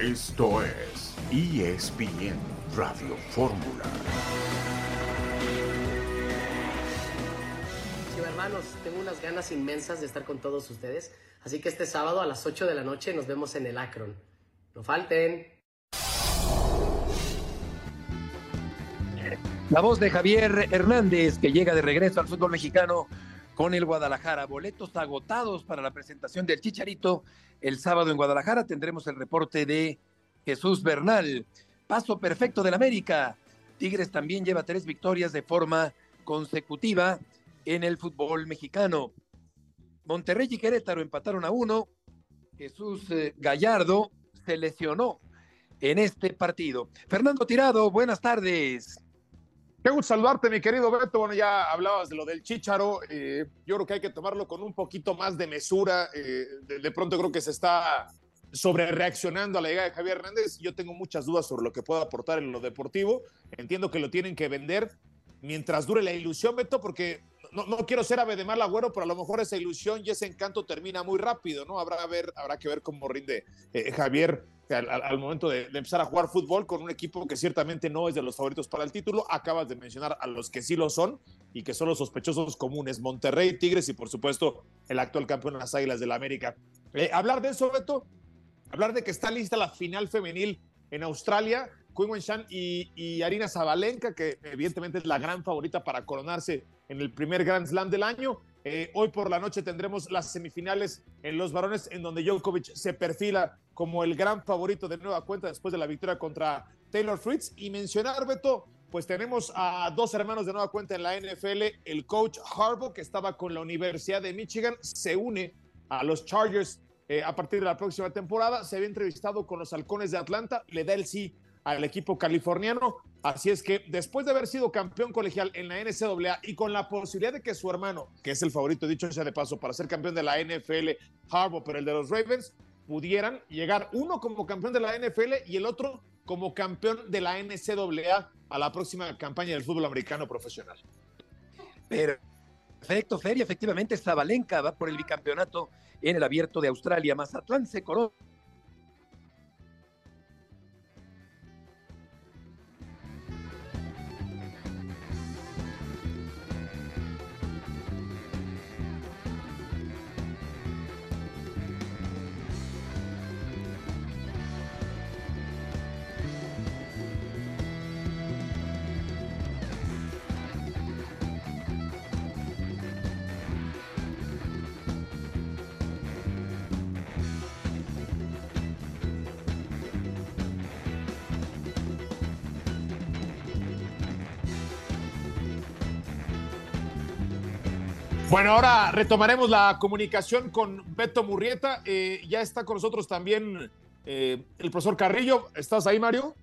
Esto es ESPN Radio Fórmula. Sí, hermanos, tengo unas ganas inmensas de estar con todos ustedes. Así que este sábado a las 8 de la noche nos vemos en el Akron. No falten. La voz de Javier Hernández, que llega de regreso al fútbol mexicano con el Guadalajara. Boletos agotados para la presentación del Chicharito. El sábado en Guadalajara tendremos el reporte de Jesús Bernal. Paso perfecto del América. Tigres también lleva tres victorias de forma consecutiva en el fútbol mexicano. Monterrey y Querétaro empataron a uno. Jesús eh, Gallardo se lesionó en este partido. Fernando Tirado, buenas tardes. Qué gusto saludarte, mi querido Beto. Bueno, ya hablabas de lo del Chicharo. Eh, yo creo que hay que tomarlo con un poquito más de mesura. Eh, de, pronto creo que se está sobre reaccionando a la llegada de Javier Hernández. Yo tengo muchas dudas sobre lo que pueda aportar en lo deportivo. Entiendo que lo tienen que vender mientras dure la ilusión, Beto, porque no, no quiero ser ave de mal agüero, pero a lo mejor esa ilusión y ese encanto termina muy rápido, ¿no? Habrá, ver, habrá que ver cómo rinde eh, Javier al, momento de, empezar a jugar fútbol con un equipo que ciertamente no es de los favoritos para el título. Acabas de mencionar a los que sí lo son y que son los sospechosos comunes, Monterrey, Tigres y por supuesto el actual campeón de las Águilas del la América. Eh, hablar de eso, Beto, hablar de que está lista la final femenil en Australia, Quinn Shan y, y Arina Zabalenka, que evidentemente es la gran favorita para coronarse en el primer Grand Slam del año. Eh, hoy por la noche tendremos las semifinales en los varones, en donde Djokovic se perfila como el gran favorito de nueva cuenta después de la victoria contra Taylor Fritz. Y mencionar, Beto, pues tenemos a dos hermanos de nueva cuenta en la NFL. El coach Harbaugh, que estaba con la Universidad de Michigan, se une a los Chargers eh, a partir de la próxima temporada. Se había entrevistado con los Halcones de Atlanta, le da el sí al equipo californiano. Así es que después de haber sido campeón colegial en la NCAA y con la posibilidad de que su hermano, que es el favorito dicho sea de paso para ser campeón de la NFL, Harbaugh, pero el de los Ravens, pudieran llegar uno como campeón de la NFL y el otro como campeón de la NCAA a la próxima campaña del fútbol americano profesional. Perfecto, Feria. Efectivamente, Zabalenka va por el bicampeonato en el abierto de Australia. Mazatlán se corona Bueno, ahora retomaremos la comunicación con Beto Murrieta. Eh, ya está con nosotros también eh, el profesor Carrillo. ¿Estás ahí, Mario?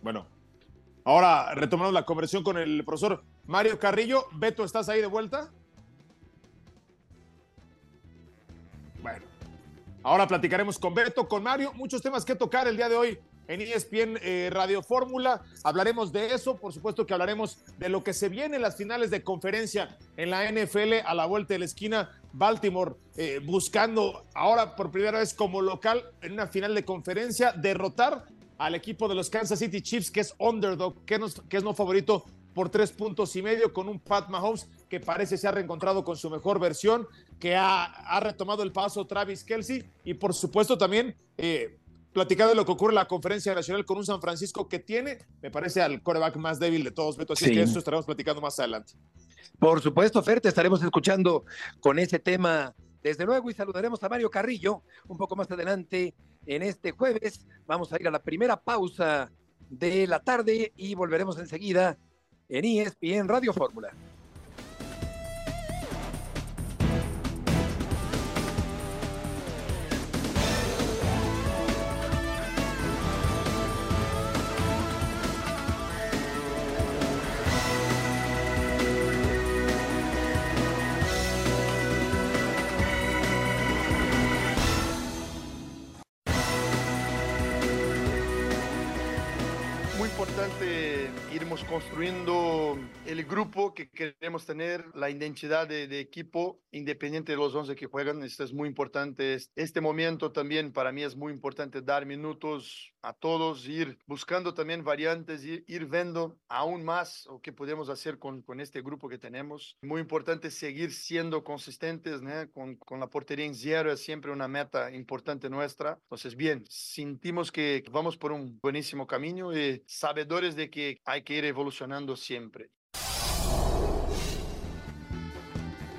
Bueno, ahora retomamos la conversación con el profesor Mario Carrillo. Beto, ¿estás ahí de vuelta? Bueno, ahora platicaremos con Beto, con Mario. Muchos temas que tocar el día de hoy en ESPN eh, Radio Fórmula. Hablaremos de eso, por supuesto que hablaremos de lo que se viene en las finales de conferencia en la NFL a la vuelta de la esquina. Baltimore eh, buscando ahora por primera vez como local en una final de conferencia derrotar al equipo de los Kansas City Chiefs, que es underdog, que, es no favorito por tres puntos y medio, con un Pat Mahomes que parece se ha reencontrado con su mejor versión, que ha, ha retomado el paso Travis Kelsey y por supuesto también eh, platicar de lo que ocurre en la conferencia nacional con un San Francisco que tiene, me parece, al coreback más débil de todos, Beto. Así sí. que eso estaremos platicando más adelante. Por supuesto, Fer, te estaremos escuchando con ese tema desde luego y saludaremos a Mario Carrillo un poco más adelante en este jueves. Vamos a ir a la primera pausa de la tarde y volveremos enseguida en ESPN Radio Fórmula. Construyendo el grupo que queremos tener, la identidad de, de, equipo, independiente de los 11 que juegan. Esto es muy importante. Este momento también para mí es muy importante dar minutos a todos, ir buscando también variantes, ir, ir viendo aún más o qué podemos hacer con, con este grupo que tenemos. Muy importante seguir siendo consistentes, ¿no? con, con la portería en cero es siempre una meta importante nuestra. Entonces, bien, sentimos que vamos por un buenísimo camino y sabedores de que hay que ir evolucionando siempre.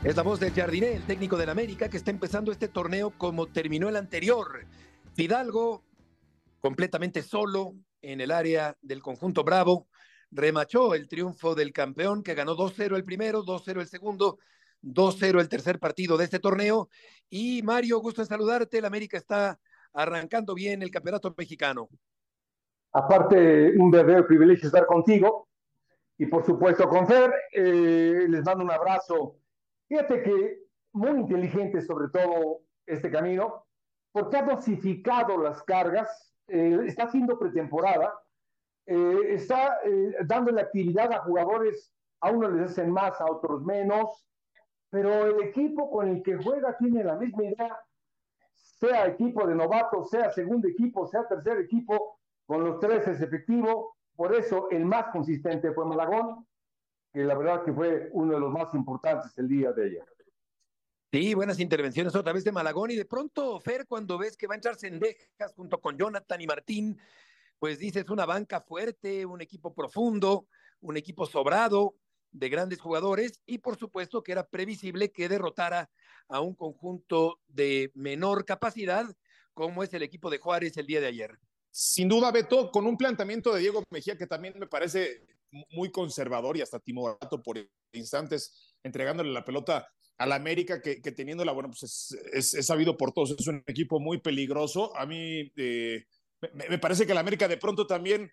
Es la voz de Jardiné, el técnico del América, que está empezando este torneo como terminó el anterior. Fidalgo, completamente solo en el área del conjunto Bravo, remachó el triunfo del campeón que ganó 2-0 el primero, 2-0 el segundo, 2-0 el tercer partido de este torneo. Y Mario, gusto en saludarte. El América está arrancando bien el campeonato mexicano. Aparte, un verdadero privilegio estar contigo y por supuesto con Fer. Eh, les mando un abrazo. Fíjate que muy inteligente sobre todo este camino, porque ha dosificado las cargas, eh, está haciendo pretemporada, eh, está eh, dándole actividad a jugadores, a unos les hacen más, a otros menos, pero el equipo con el que juega tiene la misma idea, sea equipo de novatos, sea segundo equipo, sea tercer equipo, con los tres es efectivo, por eso el más consistente fue Malagón, que la verdad que fue uno de los más importantes el día de ayer. Sí, buenas intervenciones otra vez de Malagón y de pronto, Fer, cuando ves que va a entrar Sendejas junto con Jonathan y Martín, pues dices una banca fuerte, un equipo profundo, un equipo sobrado de grandes jugadores y por supuesto que era previsible que derrotara a un conjunto de menor capacidad como es el equipo de Juárez el día de ayer. Sin duda, Beto, con un planteamiento de Diego Mejía que también me parece muy conservador y hasta timorato por instantes, entregándole la pelota al América, que, que teniéndola, bueno, pues es, sabido por todos, es un equipo muy peligroso. A mí eh, me, parece que el América de pronto también,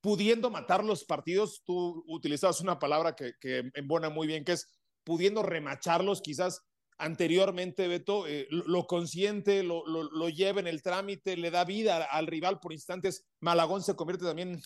pudiendo matar los partidos, tú utilizabas una palabra que, que embona muy bien, que es pudiendo remacharlos, quizás anteriormente, Beto, eh, lo, lo, consiente, lo, lo, lo, lleva en el trámite, le da vida al rival por instantes. Malagón se convierte también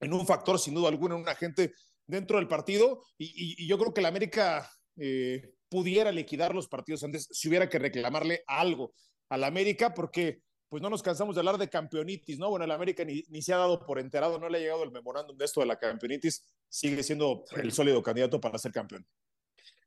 en un factor, sin duda alguna, un agente dentro del partido. Y, yo creo que el América eh, pudiera liquidar los partidos antes si hubiera que reclamarle algo al América, porque pues no nos cansamos de hablar de campeonitis, ¿no? Bueno, el América ni, ni, se ha dado por enterado, no le ha llegado el memorándum de esto de la campeonitis, sigue siendo el sólido candidato para ser campeón.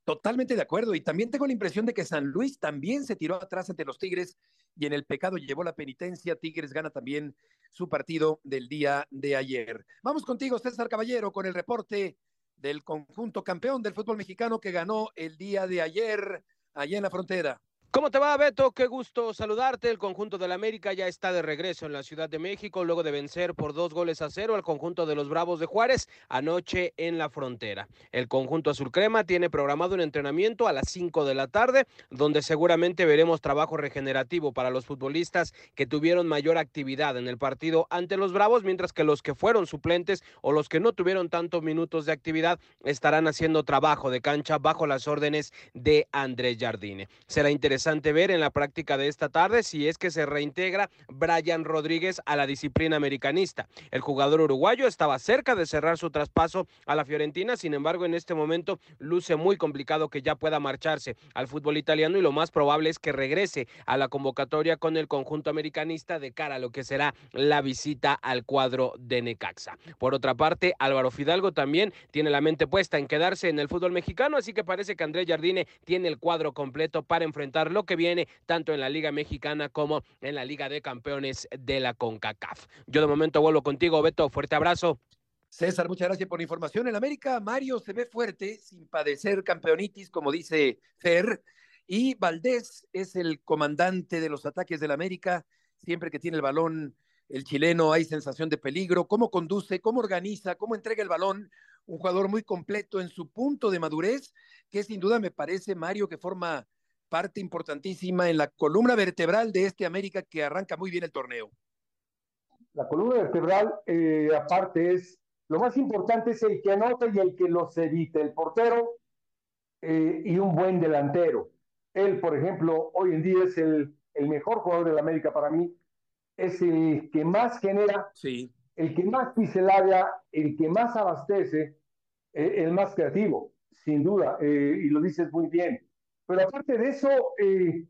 Totalmente de acuerdo. Y también tengo la impresión de que San Luis también se tiró atrás ante los Tigres y en el pecado llevó la penitencia. Tigres gana también su partido del día de ayer. Vamos contigo, César Caballero, con el reporte del conjunto campeón del fútbol mexicano que ganó el día de ayer allá en la frontera. ¿Cómo te va, Beto? Qué gusto saludarte. El conjunto del América ya está de regreso en la Ciudad de México luego de vencer por dos goles a cero al conjunto de los Bravos de Juárez anoche en la frontera. El conjunto azul crema tiene programado un entrenamiento a las 5 de la tarde, donde seguramente veremos trabajo regenerativo para los futbolistas que tuvieron mayor actividad en el partido ante los Bravos, mientras que los que fueron suplentes o los que no tuvieron tantos minutos de actividad estarán haciendo trabajo de cancha bajo las órdenes de Andrés Jardine. Será interesante interesante ver en la práctica de esta tarde si es que se reintegra Brian Rodríguez a la disciplina americanista. El jugador uruguayo estaba cerca de cerrar su traspaso a la Fiorentina, sin embargo en este momento luce muy complicado que ya pueda marcharse al fútbol italiano y lo más probable es que regrese a la convocatoria con el conjunto americanista de cara a lo que será la visita al cuadro de Necaxa. Por otra parte, Álvaro Fidalgo también tiene la mente puesta en quedarse en el fútbol mexicano, así que parece que Andrés Jardine tiene el cuadro completo para enfrentar lo que viene tanto en la Liga Mexicana como en la Liga de Campeones de la CONCACAF. Yo de momento vuelvo contigo, Beto. Fuerte abrazo. César, muchas gracias por la información. En América, Mario se ve fuerte, sin padecer campeonitis, como dice Fer. Y Valdés es el comandante de los ataques del América. Siempre que tiene el balón, el chileno, hay sensación de peligro. ¿Cómo conduce? ¿Cómo organiza? ¿Cómo entrega el balón? Un jugador muy completo en su punto de madurez, que sin duda me parece, Mario, que forma parte importantísima en la columna vertebral de este América que arranca muy bien el torneo. La columna vertebral, eh, aparte, es lo más importante es el que anota y el que los evita, el portero eh, y un buen delantero. Él, por ejemplo, hoy en día es el, el mejor jugador de la América para mí, es el que más genera sí. el que más pisa el área, el que más abastece, eh, el más creativo, sin duda, eh, y lo dices muy bien. Pero aparte de eso, eh,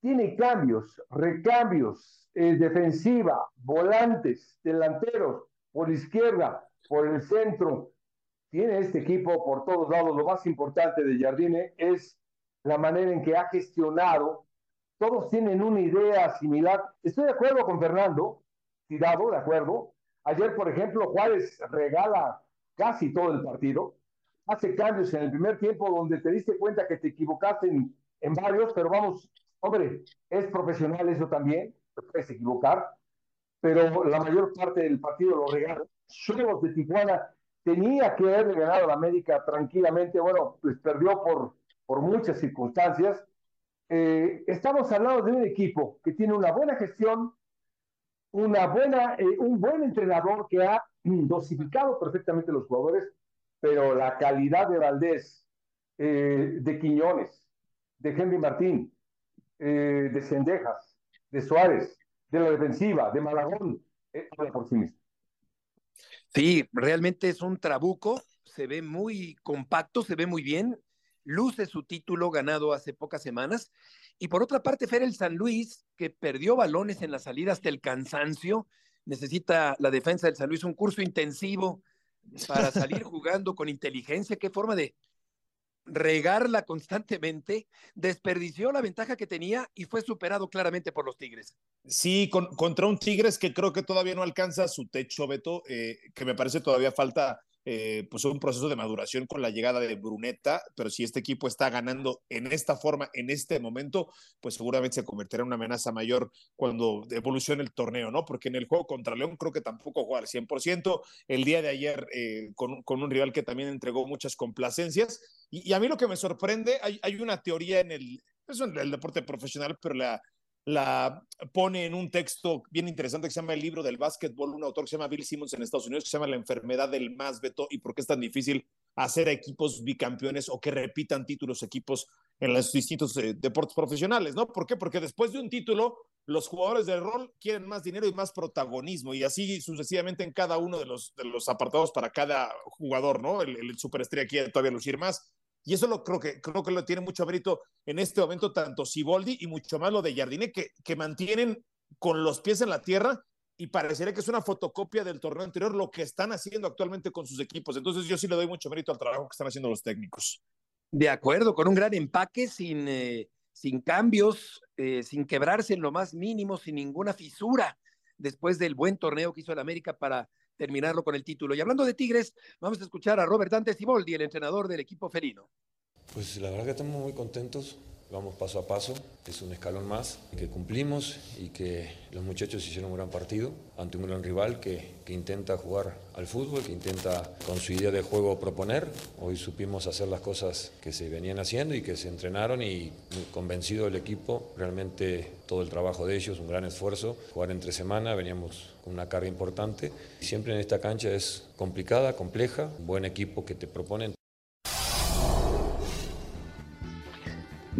tiene cambios, recambios, defensiva, volantes, delanteros, por izquierda, por el centro. Tiene este equipo por todos lados. Lo más importante de Jardine es la manera en que ha gestionado. Todos tienen una idea similar. Estoy de acuerdo con Fernando, tirado, de acuerdo. Ayer, por ejemplo, Juárez regala casi todo el partido. Hace cambios en el primer tiempo donde te diste cuenta que te equivocaste en, varios, pero vamos, hombre, es profesional eso también, te puedes equivocar, pero la mayor parte del partido lo regala. Cholos de Tijuana tenía que haber ganado a la América tranquilamente, bueno, pues perdió por, por muchas circunstancias. Eh, estamos hablando de un equipo que tiene una buena gestión, una buena, eh, un buen entrenador que ha dosificado perfectamente los jugadores, pero la calidad de Valdés, eh, de Quiñones, de Henry Martín, de Cendejas, de Suárez, de la defensiva, de Malagón, por sí mismo. Sí, realmente es un trabuco, se ve muy compacto, se ve muy bien, luce su título ganado hace pocas semanas. Y por otra parte, Fer el San Luis, que perdió balones en la salida hasta el cansancio, necesita la defensa del San Luis un curso intensivo para salir jugando con inteligencia. Qué forma de, regarla constantemente, desperdició la ventaja que tenía y fue superado claramente por los Tigres. Sí, contra un Tigres que creo que todavía no alcanza su techo, Beto, eh, que me parece todavía falta eh, pues un proceso de maduración con la llegada de Bruneta, pero si este equipo está ganando en esta forma, en este momento, pues seguramente se convertirá en una amenaza mayor cuando evolucione el torneo, ¿no? Porque en el juego contra León creo que tampoco juega al 100%, el día de ayer eh, con, con, un rival que también entregó muchas complacencias, y, a mí lo que me sorprende, hay, hay una teoría en el, eso en el deporte profesional, pero la, la pone en un texto bien interesante que se llama El libro del básquetbol, un autor que se llama Bill Simmons en Estados Unidos, que se llama La enfermedad del más, Beto, y por qué es tan difícil hacer equipos bicampeones o que repitan títulos equipos en los distintos eh, deportes profesionales, ¿no? ¿Por qué? Porque después de un título, los jugadores de rol quieren más dinero y más protagonismo, y así sucesivamente en cada uno de los, de los apartados para cada jugador, ¿no? El, el superestrella quiere todavía lucir más. Y eso lo creo que creo que lo tiene mucho mérito en este momento tanto Siboldi y mucho más lo de Jardine que, que mantienen con los pies en la tierra y parecería que es una fotocopia del torneo anterior lo que están haciendo actualmente con sus equipos. Entonces yo sí le doy mucho mérito al trabajo que están haciendo los técnicos. De acuerdo, con un gran empaque, sin, eh, sin cambios, eh, sin quebrarse en lo más mínimo, sin ninguna fisura, después del buen torneo que hizo el América para terminarlo con el título. Y hablando de Tigres, vamos a escuchar a Robert Dante Siboldi, el entrenador del equipo felino. Pues la verdad que estamos muy contentos, vamos paso a paso, es un escalón más que cumplimos y que los muchachos hicieron un gran partido ante un gran rival que, que, intenta jugar al fútbol, que intenta con su idea de juego proponer. Hoy supimos hacer las cosas que se venían haciendo y que se entrenaron y convencido el equipo, realmente todo el trabajo de ellos, un gran esfuerzo, jugar entre semana, veníamos con una carga importante. Siempre en esta cancha es complicada, compleja, un buen equipo que te proponen.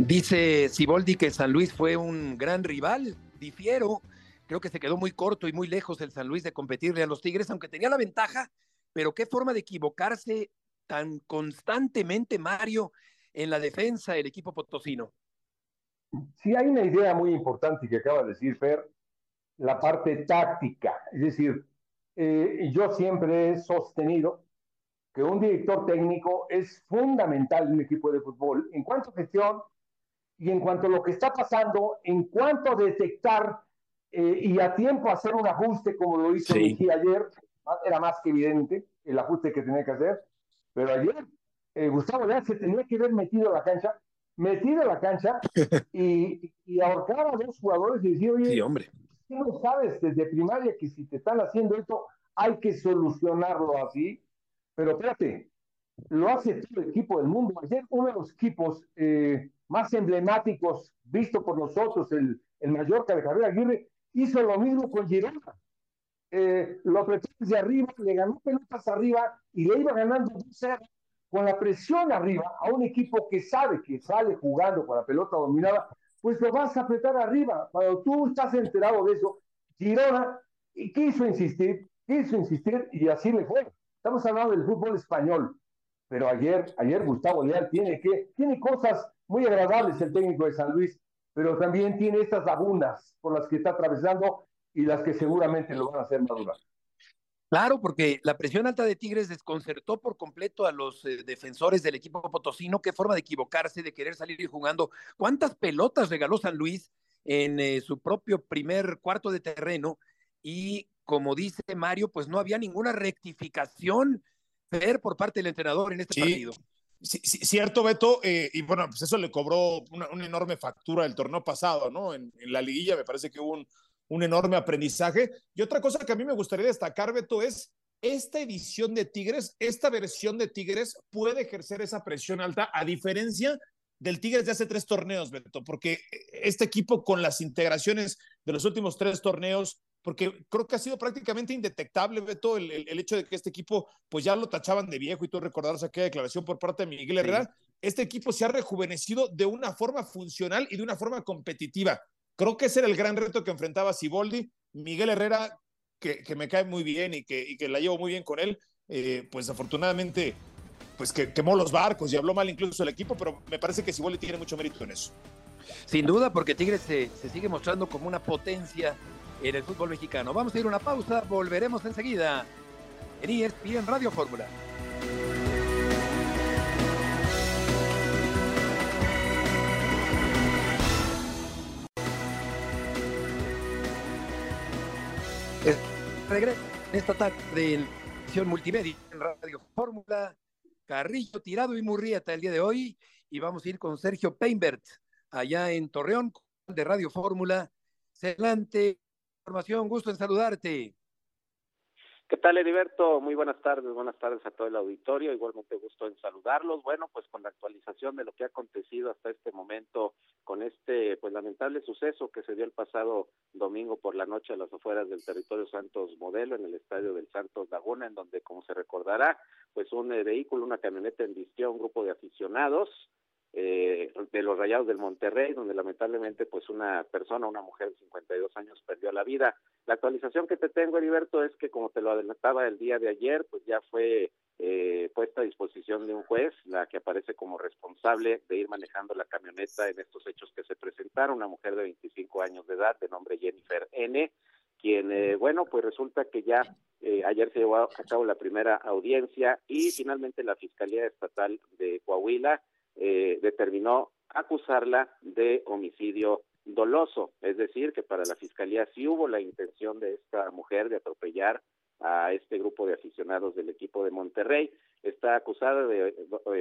Dice Siboldi que San Luis fue un gran rival, difiero, creo que se quedó muy corto y muy lejos el San Luis de competirle a los Tigres, aunque tenía la ventaja, pero qué forma de equivocarse tan constantemente, Mario, en la defensa del equipo potosino. Sí, hay una idea muy importante que acaba de decir Fer, la parte táctica. Es decir, eh, yo siempre he sostenido que un director técnico es fundamental en un equipo de fútbol en cuanto a gestión y en cuanto a lo que está pasando, en cuanto a detectar eh, y a tiempo hacer un ajuste como lo hizo sí. ayer, era más que evidente el ajuste que tenía que hacer, pero ayer eh, Gustavo Leal se tenía que ver metido en la cancha, metido en la cancha y, y ahorcar a dos jugadores y decir, oye, sí, hombre. tú no sabes desde primaria que si te están haciendo esto hay que solucionarlo así, pero espérate, lo hace todo el equipo del mundo. Ayer uno de los equipos eh, más emblemáticos visto por nosotros, el, el Mallorca de Javier Aguirre, hizo lo mismo con Girona. Eh, lo apretó desde arriba, le ganó pelotas arriba y le iba ganando 2-0 con la presión arriba a un equipo que sabe que sale jugando con la pelota dominada, pues lo vas a apretar arriba. Cuando tú estás enterado de eso, Girona quiso insistir, quiso insistir y así le fue. Estamos hablando del fútbol español, pero ayer, ayer Gustavo Leal tiene que, tiene cosas muy agradables el técnico de San Luis, pero también tiene estas lagunas por las que está atravesando y las que seguramente lo van a hacer madurar. Claro, porque la presión alta de Tigres desconcertó por completo a los eh, defensores del equipo potosino. Qué forma de equivocarse, de querer salir jugando. ¿Cuántas pelotas regaló San Luis en eh, su propio primer cuarto de terreno? Y como dice Mario, pues no había ninguna rectificación ver por parte del entrenador en este partido. Cierto, Beto, eh, y bueno, pues eso le cobró una, enorme factura el torneo pasado, ¿no? En, la liguilla me parece que hubo un, un enorme aprendizaje. Y otra cosa que a mí me gustaría destacar, Beto, es esta edición de Tigres, esta versión de Tigres puede ejercer esa presión alta, a diferencia del Tigres de hace tres torneos, Beto, porque este equipo con las integraciones de los últimos tres torneos, porque creo que ha sido prácticamente indetectable, Beto, el, el, hecho de que este equipo, pues ya lo tachaban de viejo y tú recordarás aquella declaración por parte de Miguel Herrera, este equipo se ha rejuvenecido de una forma funcional y de una forma competitiva. Creo que ese era el gran reto que enfrentaba Siboldi. Miguel Herrera, que, me cae muy bien y que, que, la llevo muy bien con él, eh, pues afortunadamente pues que quemó los barcos y habló mal incluso el equipo, pero me parece que Siboldi tiene mucho mérito en eso. Sin duda, porque Tigres se, se sigue mostrando como una potencia en el fútbol mexicano. Vamos a ir a una pausa, volveremos enseguida en ESPN Radio Fórmula. Regreso esta tarde en edición multimedia en Radio Fórmula. Carrillo, Tirado y Murrieta el día de hoy. Y vamos a ir con Sergio Peinbert allá en Torreón de Radio Fórmula. Celante, gusto en saludarte. ¿Qué tal, Heriberto? Muy buenas tardes, buenas tardes a todo el auditorio. Igualmente gusto en saludarlos. Bueno, pues con la actualización de lo que ha acontecido hasta este momento con este pues lamentable suceso que se dio el pasado domingo por la noche a las afueras del territorio Santos Modelo en el estadio del Santos Laguna, en donde, como se recordará, pues un eh, vehículo, una camioneta envistió a un grupo de aficionados eh, de los Rayados del Monterrey, donde lamentablemente pues una persona, una mujer de 52 años perdió la vida. La actualización que te tengo, Heriberto, es que como te lo adelantaba el día de ayer, pues ya fue eh, puesta a disposición de un juez, la que aparece como responsable de ir manejando la camioneta en estos hechos que se presentaron, una mujer de 25 años de edad, de nombre Jennifer N., quien, eh, bueno, pues resulta que ya eh, ayer se llevó a cabo la primera audiencia y finalmente la Fiscalía Estatal de Coahuila eh, determinó acusarla de homicidio doloso, es decir, que para la fiscalía sí hubo la intención de esta mujer de atropellar a este grupo de aficionados del equipo de Monterrey. Está acusada de,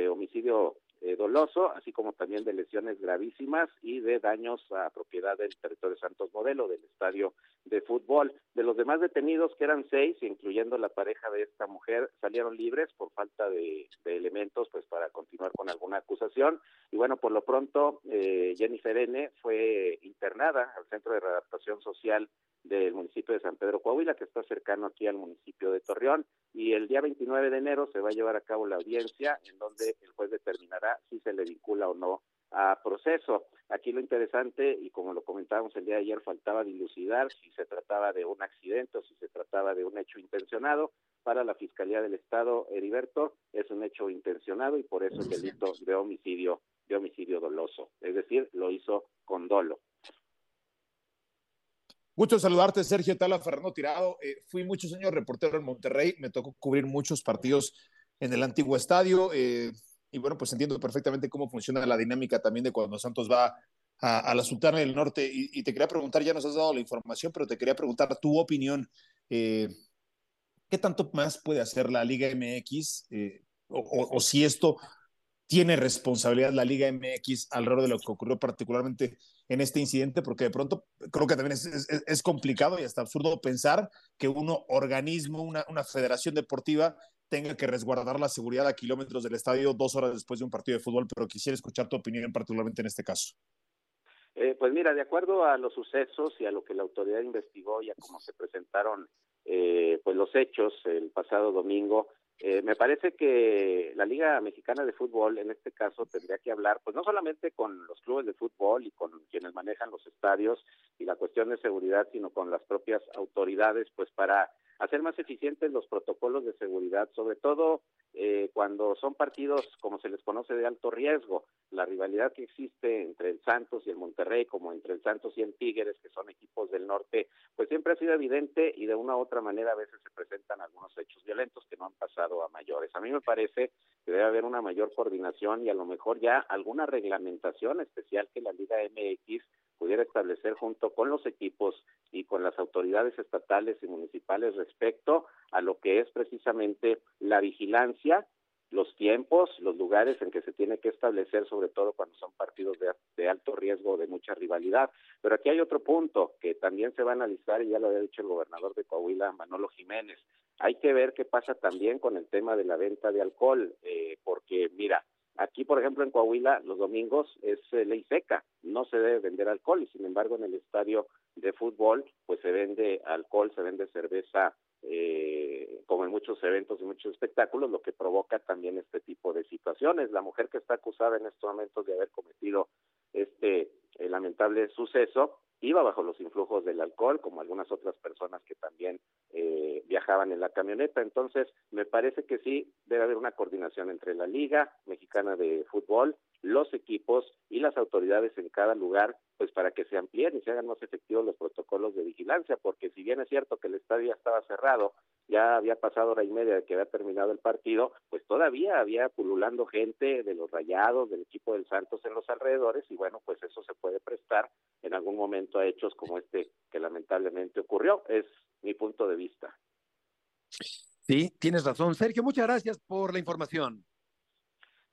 homicidio eh, doloso, así como también de lesiones gravísimas y de daños a propiedad del territorio Santos Modelo, del estadio de fútbol. De los demás detenidos, que eran seis, incluyendo la pareja de esta mujer, salieron libres por falta de, elementos pues para continuar con alguna acusación. Y bueno, por lo pronto, eh, Jennifer N. fue internada al Centro de Readaptación Social del municipio de San Pedro Coahuila, que está cercano aquí al municipio de Torreón. Y el día 29 de enero se va a llevar a cabo la audiencia en donde el juez determinará si se le vincula o no a proceso. Aquí lo interesante, y como lo comentábamos el día de ayer, faltaba dilucidar si se trataba de un accidente o si se trataba de un hecho intencionado. Para la Fiscalía del Estado, Heriberto, es un hecho intencionado y por eso el delito de homicidio, de homicidio doloso. Es decir, lo hizo con dolo. Gusto saludarte, Sergio Tala, Fernando Tirado. Eh, fui muchos años reportero en Monterrey, me tocó cubrir muchos partidos en el antiguo estadio. Eh, y bueno, pues entiendo perfectamente cómo funciona la dinámica también de cuando Santos va a, la Sultana del Norte. Y, te quería preguntar, ya nos has dado la información, pero te quería preguntar tu opinión. Eh, ¿Qué tanto más puede hacer la Liga MX? o, si esto tiene responsabilidad la Liga MX alrededor de lo que ocurrió particularmente en este incidente, porque de pronto creo que también es, complicado y hasta absurdo pensar que un organismo, una, una, federación deportiva tenga que resguardar la seguridad a kilómetros del estadio dos horas después de un partido de fútbol, pero quisiera escuchar tu opinión particularmente en este caso. Eh, pues mira, de acuerdo a los sucesos y a lo que la autoridad investigó y a cómo se presentaron eh, pues los hechos el pasado domingo, eh, me parece que la Liga Mexicana de Fútbol, en este caso, tendría que hablar, pues no solamente con los clubes de fútbol y con quienes manejan los estadios, y la cuestión de seguridad, sino con las propias autoridades, pues para hacer más eficientes los protocolos de seguridad, sobre todo eh, cuando son partidos, como se les conoce, de alto riesgo. La rivalidad que existe entre el Santos y el Monterrey, como entre el Santos y el Tigres, que son equipos del norte, pues siempre ha sido evidente y de una u otra manera a veces se presentan algunos hechos violentos que no han pasado a mayores. A mí me parece que debe haber una mayor coordinación y a lo mejor ya alguna reglamentación especial que la Liga MX pudiera establecer junto con los equipos y con las autoridades estatales y municipales respecto a lo que es precisamente la vigilancia, los tiempos, los lugares en que se tiene que establecer, sobre todo cuando son partidos de, alto riesgo de mucha rivalidad. Pero aquí hay otro punto que también se va a analizar, y ya lo había dicho el gobernador de Coahuila, Manolo Jiménez. Hay que ver qué pasa también con el tema de la venta de alcohol, eh, porque mira, Aquí, por ejemplo, en Coahuila, los domingos es eh, ley seca, no se debe vender alcohol y sin embargo en el estadio de fútbol pues se vende alcohol, se vende cerveza eh, como en muchos eventos y muchos espectáculos, lo que provoca también este tipo de situaciones. La mujer que está acusada en estos momentos de haber cometido este eh, lamentable suceso iba bajo los influjos del alcohol, como algunas otras personas que también eh, viajaban en la camioneta. Entonces, me parece que sí debe haber una coordinación entre la Liga Mexicana de Fútbol, los equipos y las autoridades en cada lugar, pues para que se amplíen y se hagan más efectivos los protocolos de vigilancia, porque si bien es cierto que el estadio ya estaba cerrado, ya había pasado hora y media de que había terminado el partido, pues todavía había pululando gente de los Rayados, del equipo del Santos en los alrededores y bueno, pues eso se puede prestar en algún momento a hechos como este que lamentablemente ocurrió. Es mi punto de vista. Sí, tienes razón. Sergio, muchas gracias por la información.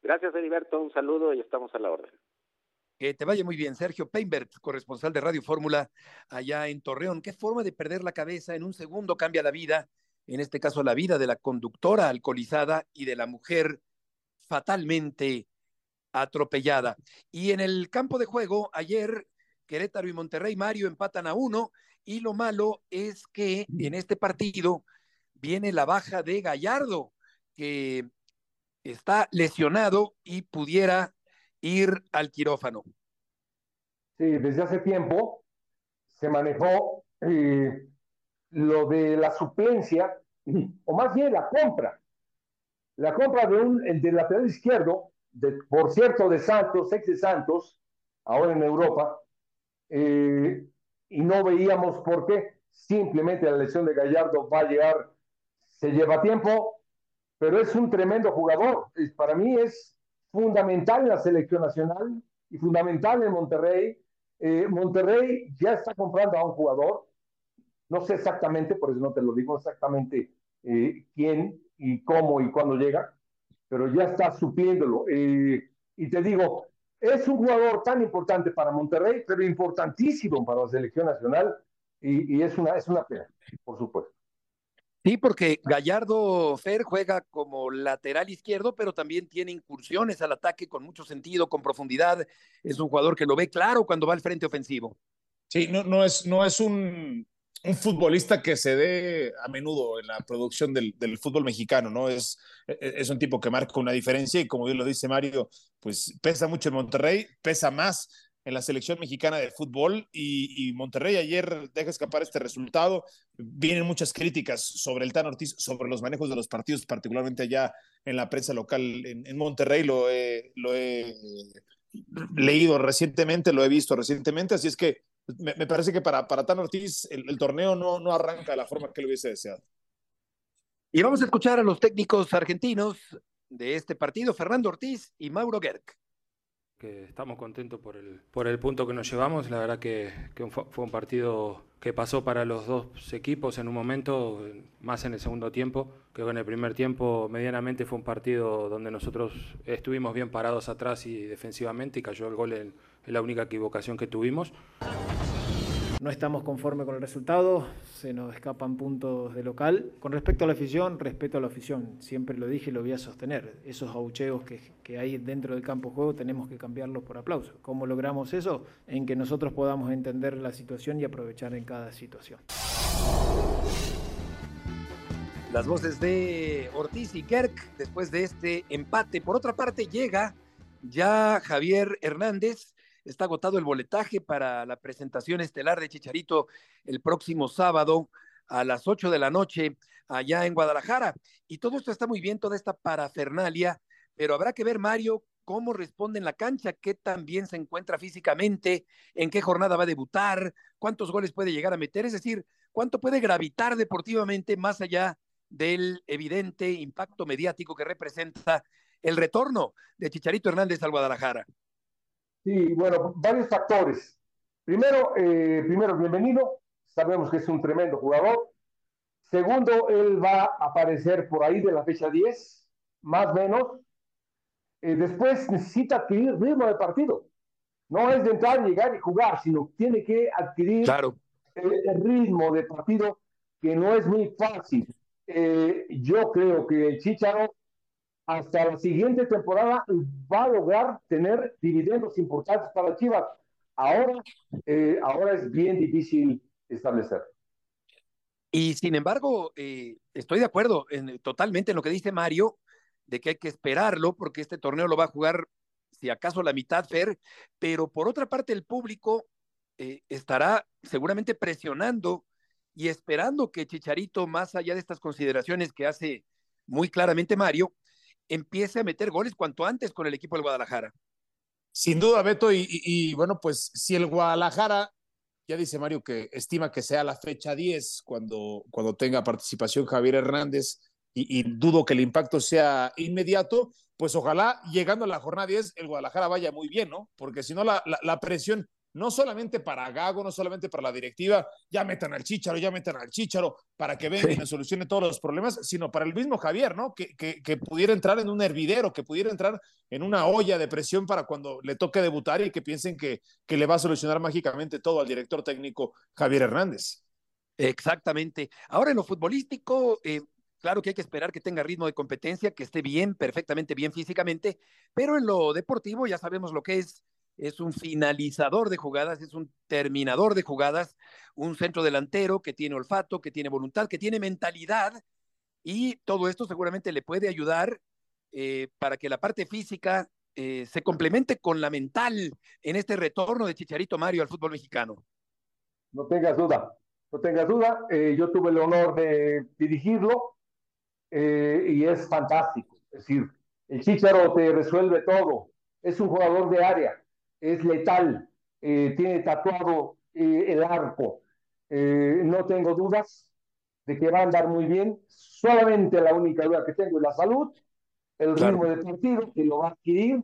Gracias, Heriberto. Un saludo y estamos a la orden. Que te vaya muy bien, Sergio Peinbert, corresponsal de Radio Fórmula allá en Torreón. ¿Qué forma de perder la cabeza en un segundo cambia la vida? En este caso, la vida de la conductora alcoholizada y de la mujer fatalmente atropellada. Y en el campo de juego, ayer Querétaro y Monterrey, Mario empatan a uno. Y lo malo es que en este partido viene la baja de Gallardo, que está lesionado y pudiera ir al quirófano. Sí, desde hace tiempo se manejó eh, lo de la suplencia, o más bien la compra. La compra de un del lateral izquierdo, de, por cierto, de Santos, ex de Santos, ahora en Europa, eh, y no veíamos por qué. Simplemente la lesión de Gallardo va a llegar, se lleva tiempo, pero es un tremendo jugador. Para mí es fundamental en la selección nacional y fundamental en Monterrey. Eh, Monterrey ya está comprando a un jugador, no sé exactamente, por eso no te lo digo exactamente eh, quién y cómo y cuándo llega, pero ya está supliéndolo. y te digo, es un jugador tan importante para Monterrey, pero importantísimo para la selección nacional y, es, una, es una pena, por supuesto. Sí, porque Gallardo Fer juega como lateral izquierdo, pero también tiene incursiones al ataque con mucho sentido, con profundidad. Es un jugador que lo ve claro cuando va al frente ofensivo. Sí, no, no, es, no es un un futbolista que se dé a menudo en la producción del, fútbol mexicano, ¿no? Es, e, e, es un tipo que marca una diferencia y como bien lo dice Mario, pues pesa mucho en Monterrey, pesa más en la selección mexicana de fútbol y, Monterrey ayer deja escapar este resultado. Vienen muchas críticas sobre el Tan Ortiz, sobre los manejos de los partidos, particularmente allá en la prensa local en, Monterrey. Lo lo he leído recientemente, lo he visto recientemente, así es que me, parece que para, para Tan Ortiz el, torneo no, no arranca de la forma que le hubiese deseado. Y vamos a escuchar a los técnicos argentinos de este partido, Fernando Ortiz y Mauro Gerg. Que estamos contentos por el, por el punto que nos llevamos. La verdad que, fue un partido que pasó para los dos equipos en un momento, más en el segundo tiempo. que en el primer tiempo medianamente fue un partido donde nosotros estuvimos bien parados atrás y defensivamente y cayó el gol en, la única equivocación que tuvimos. No estamos conformes con el resultado, se nos escapan puntos de local. Con respecto a la afición, respeto a la afición, siempre lo dije y lo voy a sostener. Esos aucheos que, que hay dentro del campo de juego tenemos que cambiarlos por aplauso. ¿Cómo logramos eso? En que nosotros podamos entender la situación y aprovechar en cada situación. Las voces de Ortiz y Kerk después de este empate. Por otra parte, llega ya Javier Hernández está agotado el boletaje para la presentación estelar de Chicharito el próximo sábado a las 8 de la noche allá en Guadalajara. Y todo esto está muy bien, toda esta parafernalia, pero habrá que ver, Mario, cómo responde en la cancha, qué tan bien se encuentra físicamente, en qué jornada va a debutar, cuántos goles puede llegar a meter, es decir, cuánto puede gravitar deportivamente más allá del evidente impacto mediático que representa el retorno de Chicharito Hernández al Guadalajara. Sí, bueno, varios factores. Primero, eh, primero, bienvenido. Sabemos que es un tremendo jugador. Segundo, él va a aparecer por ahí de la fecha 10, más o menos. Eh, después necesita adquirir ritmo de partido. No es de entrar, llegar y jugar, sino tiene que adquirir el, ritmo de partido que no es muy fácil. Eh, yo creo que el Chicharo hasta la siguiente temporada va a lograr tener dividendos importantes para Chivas. Ahora, eh, ahora es bien difícil establecer. Y sin embargo, eh, estoy de acuerdo en, totalmente en lo que dice Mario, de que hay que esperarlo porque este torneo lo va a jugar, si acaso, la mitad, Fer, pero por otra parte el público eh, estará seguramente presionando y esperando que Chicharito, más allá de estas consideraciones que hace muy claramente Mario, empiece a meter goles cuanto antes con el equipo del Guadalajara. Sin duda, Beto, y, bueno, pues si el Guadalajara, ya dice Mario que estima que sea la fecha 10 cuando, cuando tenga participación Javier Hernández, y, dudo que el impacto sea inmediato, pues ojalá llegando a la jornada 10 el Guadalajara vaya muy bien, ¿no? Porque si no, la, la presión no solamente para Gago, no solamente para la directiva, ya metan al Chicharo, ya metan al Chicharo para que venga y solucione todos los problemas, sino para el mismo Javier, ¿no? Que, que, pudiera entrar en un hervidero, que pudiera entrar en una olla de presión para cuando le toque debutar y que piensen que, que le va a solucionar mágicamente todo al director técnico Javier Hernández. Exactamente. Ahora en lo futbolístico, eh, claro que hay que esperar que tenga ritmo de competencia, que esté bien, perfectamente bien físicamente, pero en lo deportivo ya sabemos lo que es es un finalizador de jugadas, es un terminador de jugadas, un centro delantero que tiene olfato, que tiene voluntad, que tiene mentalidad y todo esto seguramente le puede ayudar eh, para que la parte física eh, se complemente con la mental en este retorno de Chicharito Mario al fútbol mexicano. No tengas duda, no tengas duda. Eh, yo tuve el honor de dirigirlo y es fantástico. Es decir, el Chicharo te resuelve todo. Es un jugador de área es letal, eh, tiene tatuado eh, el arco. Eh, no tengo dudas de que va a andar muy bien. Solamente la única duda que tengo es la salud, el ritmo de partido, que lo va a adquirir,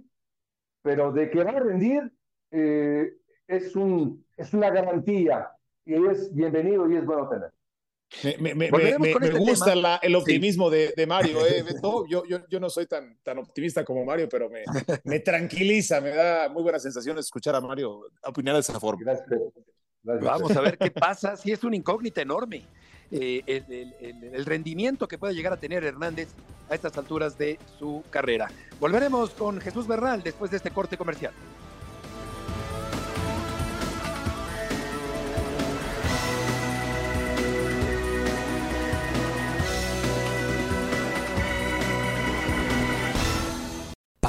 pero de que va a rendir es, un, es una garantía y es bienvenido y es bueno tener. Me, me, me, este gusta el optimismo de, de, Mario. ¿eh? yo, yo, yo, no soy tan, tan optimista como Mario, pero me, tranquiliza, me da muy buena sensación escuchar a Mario opinar de esa forma. Vamos a ver qué pasa. Si es una incógnita enorme. Eh, el, el, el, rendimiento que puede llegar a tener Hernández a estas alturas de su carrera. Volveremos con Jesús Bernal después de este corte comercial.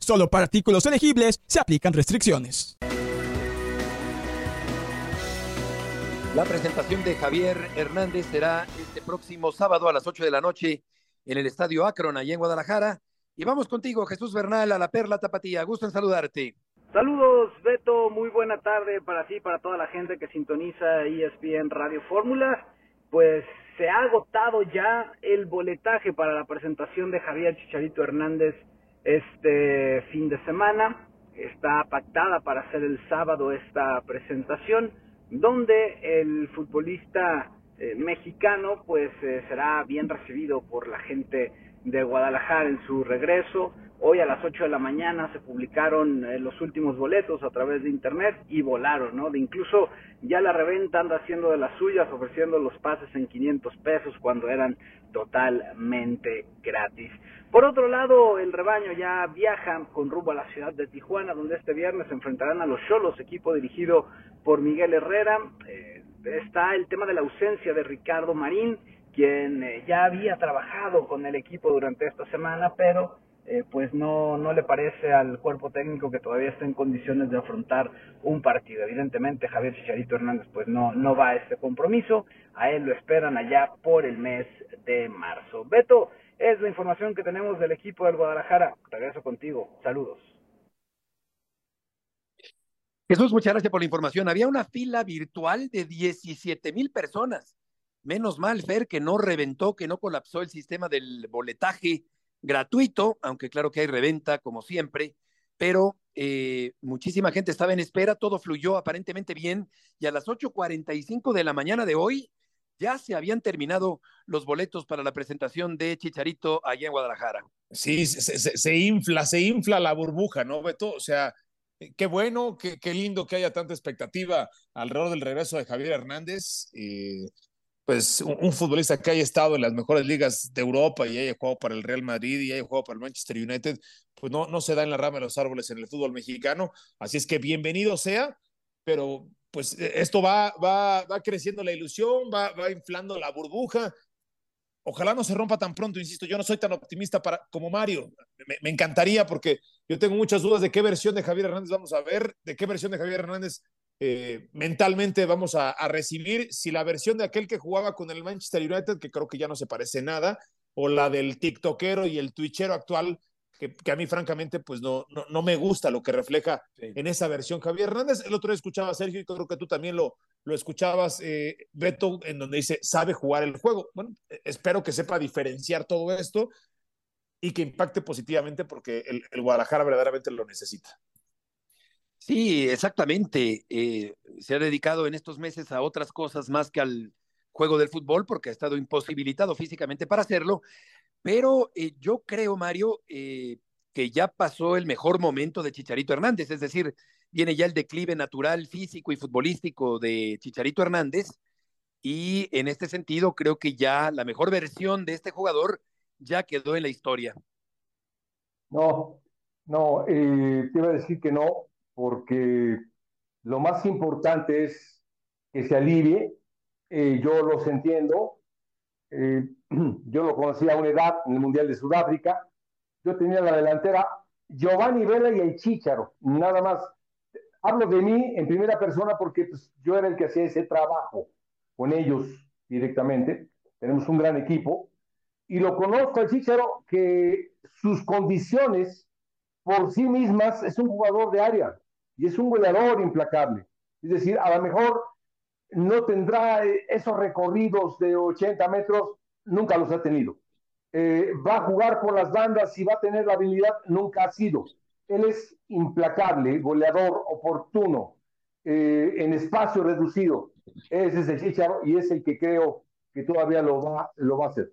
Solo para artículos elegibles se aplican restricciones. La presentación de Javier Hernández será este próximo sábado a las 8 de la noche en el Estadio Akron, allá en Guadalajara. Y vamos contigo, Jesús Bernal, a la Perla Tapatía. Gusto en saludarte. Saludos, Beto. Muy buena tarde para ti, para toda la gente que sintoniza ESPN Radio Fórmula. Pues se ha agotado ya el boletaje para la presentación de Javier Chicharito Hernández este fin de semana. Está pactada para hacer el sábado esta presentación, donde el futbolista eh, mexicano pues eh, será bien recibido por la gente de Guadalajara en su regreso. Hoy a las 8 de la mañana se publicaron eh, los últimos boletos a través de internet y volaron, ¿no? De incluso ya la reventa anda haciendo de las suyas, ofreciendo los pases en 500 pesos cuando eran totalmente gratis. Por otro lado, el rebaño ya viaja con rumbo a la ciudad de Tijuana, donde este viernes se enfrentarán a los Cholos, equipo dirigido por Miguel Herrera. Eh, está el tema de la ausencia de Ricardo Marín, quien eh, ya había trabajado con el equipo durante esta semana, pero eh, pues no, no le parece al cuerpo técnico que todavía está en condiciones de afrontar un partido. Evidentemente Javier Chicharito Hernández pues no, no va a este compromiso, a él lo esperan allá por el mes de marzo. Beto, es la información que tenemos del equipo del Guadalajara. Regreso contigo. Saludos. Jesús, muchas gracias por la información. Había una fila virtual de 17 mil personas. Menos mal, Fer, que no reventó, que no colapsó el sistema del boletaje gratuito, aunque claro que hay reventa, como siempre, pero eh, muchísima gente estaba en espera, todo fluyó aparentemente bien, y a las 8.45 de la mañana de hoy ya se habían terminado los boletos para la presentación de Chicharito allá en Guadalajara. Sí, se, infla, se infla la burbuja, ¿no, Beto? O sea, qué bueno, qué, qué, lindo que haya tanta expectativa alrededor del regreso de Javier Hernández. Eh, pues un, futbolista que haya estado en las mejores ligas de Europa y haya jugado para el Real Madrid y haya jugado para el Manchester United, pues no, no se da en la rama de los árboles en el fútbol mexicano. Así es que bienvenido sea, pero pues esto va, va, va creciendo la ilusión, va, va inflando la burbuja ojalá no se rompa tan pronto, insisto, yo no soy tan optimista para, como Mario, me, me, encantaría porque yo tengo muchas dudas de qué versión de Javier Hernández vamos a ver, de qué versión de Javier Hernández eh, mentalmente vamos a, a, recibir, si la versión de aquel que jugaba con el Manchester United, que creo que ya no se parece nada, o la del TikTokero y el Twitchero actual, que, que a mí francamente pues no, no, no, me gusta lo que refleja sí. en esa versión Javier Hernández. El otro día escuchaba a Sergio y creo que tú también lo, lo escuchabas, eh, Beto, en donde dice, sabe jugar el juego. Bueno, espero que sepa diferenciar todo esto y que impacte positivamente porque el, el Guadalajara verdaderamente lo necesita. Sí, exactamente. Eh, se ha dedicado en estos meses a otras cosas más que al juego del fútbol porque ha estado imposibilitado físicamente para hacerlo. Pero eh, yo creo, Mario, eh, que ya pasó el mejor momento de Chicharito Hernández, es decir, viene ya el declive natural, físico y futbolístico de Chicharito Hernández. Y en este sentido, creo que ya la mejor versión de este jugador ya quedó en la historia. No, no, te iba a decir que no, porque lo más importante es que se alivie. Eh, yo los entiendo. Eh, yo lo conocí a una edad en el Mundial de Sudáfrica. Yo tenía la delantera Giovanni Vela y el Chícharo, nada más hablo de mí en primera persona porque pues, yo era el que hacía ese trabajo con ellos directamente. Tenemos un gran equipo. Y lo conozco al Chicharo que sus condiciones por sí mismas es un jugador de área y es un goleador implacable. Es decir, a lo mejor no tendrá esos recorridos de 80 metros, nunca los ha tenido. Eh, va a jugar por las bandas y va a tener la habilidad, nunca ha sido él es implacable, goleador, oportuno, eh, en espacio reducido. Ese es el Chicharo y es el que creo que todavía lo va, lo va a hacer.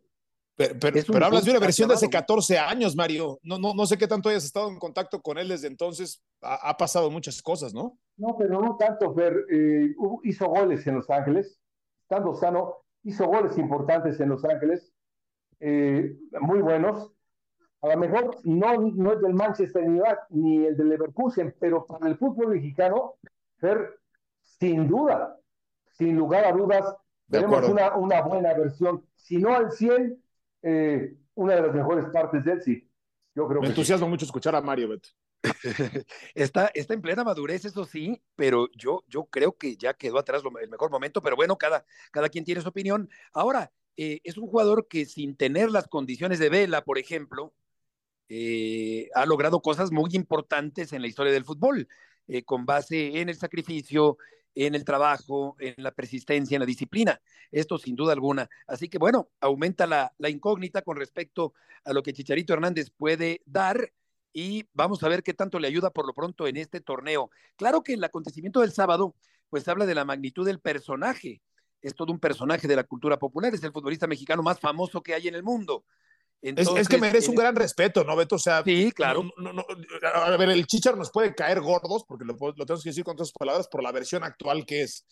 Pero, pero, pero hablas de una versión de hace 14 años, Mario. No, no, no sé qué tanto hayas estado en contacto con él desde entonces. Ha, ha pasado muchas cosas, ¿no? No, pero no tanto, Fer. Eh, hizo goles en Los Ángeles, estando sano, hizo goles importantes en Los Ángeles, eh, muy buenos a lo mejor no, no es del Manchester United ni el del Leverkusen, pero para el fútbol mexicano, Fer, sin duda, sin lugar a dudas, tenemos una, una, buena versión, si no al 100, eh, una de las mejores partes de él, sí. Yo creo Me que entusiasma sí. mucho escuchar a Mario, Beto. está, está en plena madurez, eso sí, pero yo, yo creo que ya quedó atrás lo, el mejor momento, pero bueno, cada, cada quien tiene su opinión. Ahora, eh, es un jugador que sin tener las condiciones de Vela, por ejemplo, eh, ha logrado cosas muy importantes en la historia del fútbol, eh, con base en el sacrificio, en el trabajo, en la persistencia, en la disciplina. Esto sin duda alguna. Así que bueno, aumenta la, la incógnita con respecto a lo que Chicharito Hernández puede dar y vamos a ver qué tanto le ayuda por lo pronto en este torneo. Claro que el acontecimiento del sábado, pues habla de la magnitud del personaje. Es todo un personaje de la cultura popular, es el futbolista mexicano más famoso que hay en el mundo. Es, que merece un gran respeto, ¿no, Beto? O sea, sí, claro. a ver, el Chichar nos puede caer gordos, porque lo, lo tenemos que decir con otras palabras, por la versión actual que es.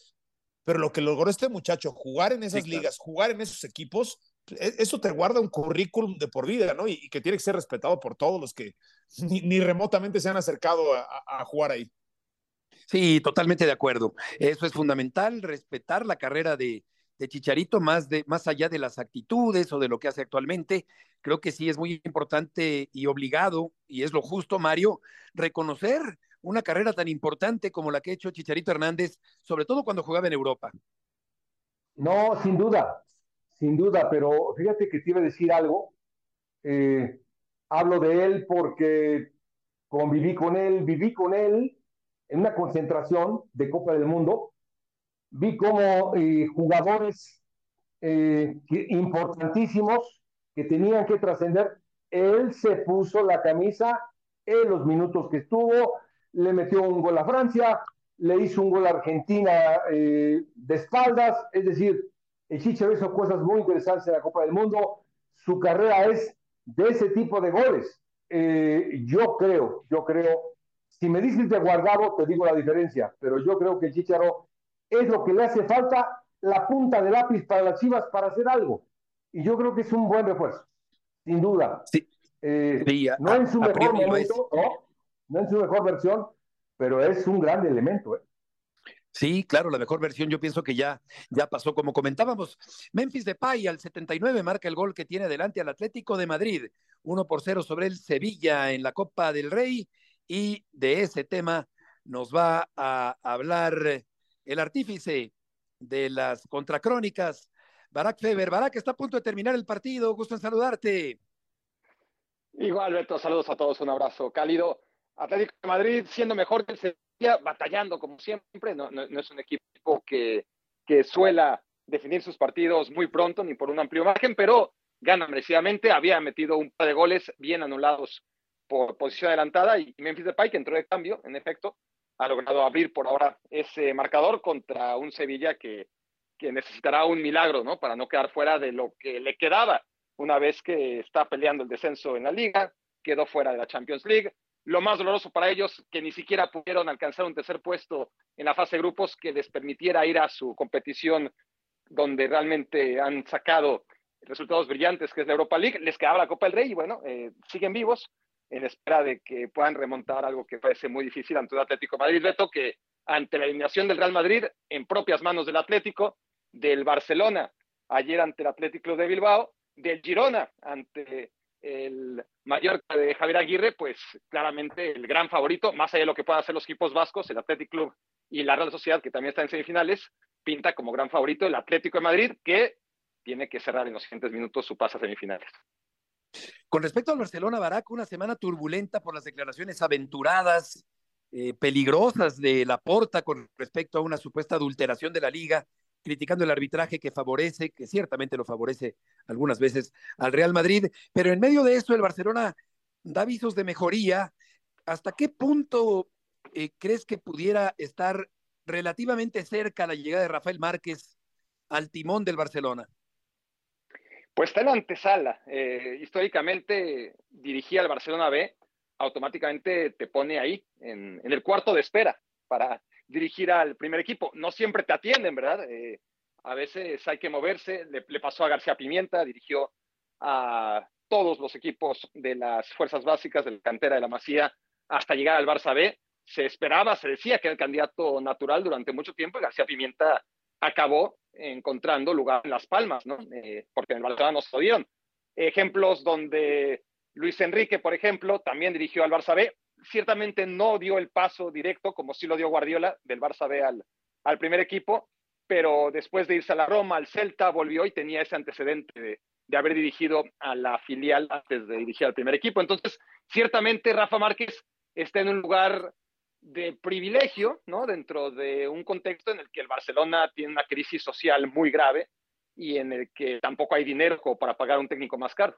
Pero lo que logró este muchacho, jugar en esas ligas, jugar en esos equipos, e, eso te guarda un currículum de por vida, ¿no? Y, que tiene que ser respetado por todos los que ni, remotamente se han acercado a, jugar ahí. Sí, totalmente de acuerdo. Eso es fundamental, respetar la carrera de, de Chicharito más, de, más allá de las actitudes o de lo que hace actualmente. Creo que sí es muy importante y obligado, y es lo justo, Mario, reconocer una carrera tan importante como la que ha hecho Chicharito Hernández, sobre todo cuando jugaba en Europa. No, sin duda, sin duda, pero fíjate que te iba a decir algo. Eh, hablo de él porque conviví con él, viví con él en una concentración de Copa del Mundo. Vi como eh, jugadores eh, importantísimos que tenían que trascender, él se puso la camisa en los minutos que estuvo, le metió un gol a Francia, le hizo un gol a Argentina de espaldas, es decir, el Chicharo hizo cosas muy interesantes en la Copa del Mundo. Su carrera es de ese tipo de goles. Eh, yo creo, yo creo, si me dices de guardado, te digo la diferencia, pero yo creo que el Chicharo es lo que le hace falta la punta de lápiz para las Chivas para hacer algo. Y yo creo que es un buen refuerzo, sin duda. Sí. Eh, no en su mejor momento, ¿no? no en su mejor versión, pero es un gran elemento. ¿eh? Sí, claro, la mejor versión yo pienso que ya, ya pasó. Como comentábamos, Memphis Depay al 79 marca el gol que tiene adelante al Atlético de Madrid. 1 por 0 sobre el Sevilla en la Copa del Rey. Y de ese tema nos va a hablar el artífice de las contracrónicas, Barak Feber. Barak está a punto de terminar el partido. Gusto en saludarte. Igual, Beto, saludos a todos, un abrazo cálido. Atlético de Madrid siendo mejor que el Sevilla, batallando como siempre, no, es un equipo que, que suela definir sus partidos muy pronto ni por un amplio margen, pero gana merecidamente, había metido un par de goles bien anulados por posición adelantada y Memphis Depay, que entró de cambio, en efecto, ha logrado abrir por ahora ese marcador contra un Sevilla que, que necesitará un milagro, ¿no? Para no quedar fuera de lo que le quedaba una vez que está peleando el descenso en la liga, quedó fuera de la Champions League, lo más doloroso para ellos, que ni siquiera pudieron alcanzar un tercer puesto en la fase de grupos que les permitiera ir a su competición donde realmente han sacado resultados brillantes, que es la Europa League, les quedaba la Copa del Rey y bueno, eh, siguen vivos en espera de que puedan remontar algo que parece muy difícil ante el Atlético Madrid. Beto, que ante la eliminación del Real Madrid, en propias manos del Atlético, del Barcelona, ayer ante el Atlético de Bilbao, del Girona ante el Mallorca de Javier Aguirre, pues claramente el gran favorito, más allá de lo que puedan hacer los equipos vascos, el Athletic Club y la Real Sociedad, que también está en semifinales, pinta como gran favorito el Atlético de Madrid, que tiene que cerrar en los siguientes minutos su paso a semifinales. Con respecto al Barcelona, Barack, una semana turbulenta por las declaraciones aventuradas, eh, peligrosas de Laporta con respecto a una supuesta adulteración de la liga criticando el arbitraje que favorece, que ciertamente lo favorece algunas veces al Real Madrid, pero en medio de eso el Barcelona da avisos de mejoría. ¿Hasta qué punto eh, crees que pudiera estar relativamente cerca la llegada de Rafael Márquez al timón del Barcelona? Pues está en la antesala. Eh, históricamente dirigía al Barcelona B, automáticamente te pone ahí, en, en el cuarto de espera, para dirigir al primer equipo. No siempre te atienden, ¿verdad? Eh, a veces hay que moverse. Le, pasó a García Pimienta, dirigió a todos los equipos de las fuerzas básicas de la cantera de la Masía hasta llegar al Barça B. Se esperaba, se decía que era el candidato natural durante mucho tiempo y García Pimienta acabó encontrando lugar en Las Palmas, ¿no? Eh, porque en el Barcelona no se dieron. Ejemplos donde Luis Enrique, por ejemplo, también dirigió al Barça B, ciertamente no dio el paso directo, como sí lo dio Guardiola, del Barça B al, al primer equipo, pero después de irse a la Roma, al Celta, volvió y tenía ese antecedente de, de haber dirigido a la filial antes de dirigir al primer equipo. Entonces, ciertamente Rafa Márquez está en un lugar de privilegio, ¿no? Dentro de un contexto en el que el Barcelona tiene una crisis social muy grave y en el que tampoco hay dinero para pagar un técnico más caro.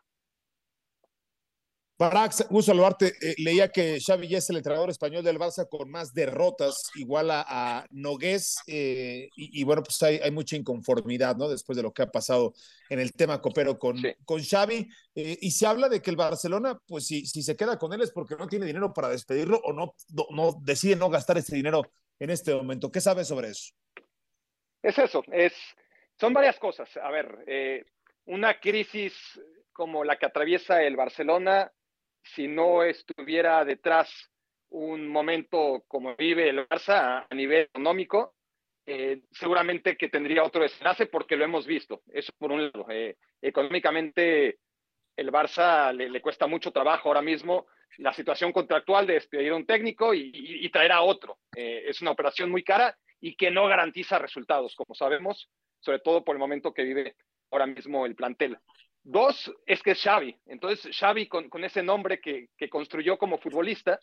Barak, gusto saludarte. Eh, leía que Xavi ya es el entrenador español del Barça con más derrotas, igual a, a Nogués, eh, y, y, bueno, pues hay, hay, mucha inconformidad, ¿no? Después de lo que ha pasado en el tema copero con, sí. con Xavi. Eh, y se habla de que el Barcelona, pues si, si se queda con él es porque no tiene dinero para despedirlo o no, no, no decide no gastar ese dinero en este momento. ¿Qué sabes sobre eso? Es eso, es, son varias cosas. A ver, una crisis como la que atraviesa el Barcelona si no estuviera detrás un momento como vive el Barça a nivel económico, eh, seguramente que tendría otro desenlace porque lo hemos visto. Eso por un lado. Eh, económicamente, el Barça le, cuesta mucho trabajo ahora mismo la situación contractual de despedir a un técnico y traer a otro. Eh, es una operación muy cara y que no garantiza resultados, como sabemos, sobre todo por el momento que vive ahora mismo el plantel. Dos, es que es Xavi. Entonces, Xavi, con, con ese nombre que, que, construyó como futbolista,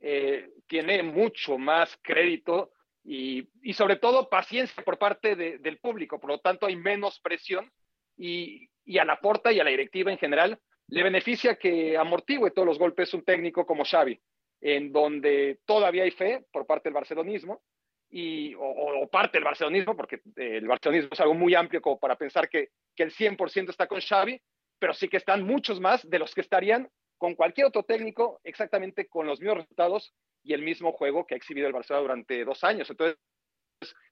eh, tiene mucho más crédito y, y, sobre todo paciencia por parte de, del público. Por lo tanto, hay menos presión y, y, a la porta y a la directiva en general le beneficia que amortigüe todos los golpes un técnico como Xavi, en donde todavía hay fe por parte del barcelonismo y, o, o, parte del barcelonismo, porque el barcelonismo es algo muy amplio como para pensar que, que el 100% está con Xavi, pero sí que están muchos más de los que estarían con cualquier otro técnico exactamente con los mismos resultados y el mismo juego que ha exhibido el Barcelona durante dos años. Entonces,